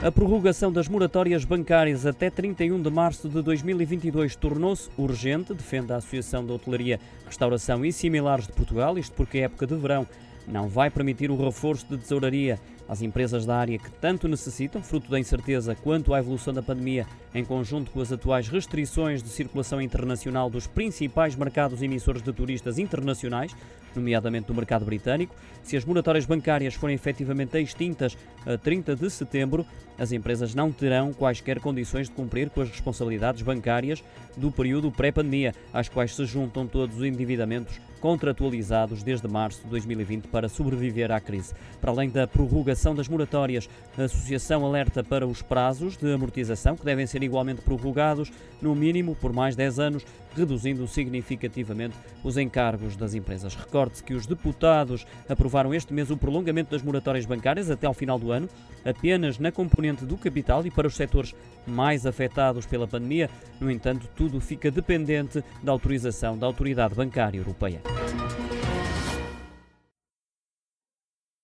A prorrogação das moratórias bancárias até 31 de março de 2022 tornou-se urgente, defende a Associação de Hotelaria, Restauração e Similares de Portugal, isto porque a época de verão não vai permitir o reforço de tesouraria. Às empresas da área que tanto necessitam, fruto da incerteza quanto à evolução da pandemia, em conjunto com as atuais restrições de circulação internacional dos principais mercados emissores de turistas internacionais, nomeadamente do mercado britânico. Se as moratórias bancárias forem efetivamente extintas a 30 de setembro, as empresas não terão quaisquer condições de cumprir com as responsabilidades bancárias do período pré-pandemia, às quais se juntam todos os endividamentos contratualizados desde março de 2020 para sobreviver à crise. Para além da prorrogação das moratórias, a Associação alerta para os prazos de amortização, que devem ser igualmente prorrogados, no mínimo por mais 10 anos, reduzindo significativamente os encargos das empresas. Recorde-se que os deputados aprovaram este mês o prolongamento das moratórias bancárias até ao final do ano, apenas na componente do capital e para os setores mais afetados pela pandemia. No entanto, tudo fica dependente da autorização da Autoridade Bancária Europeia. 了。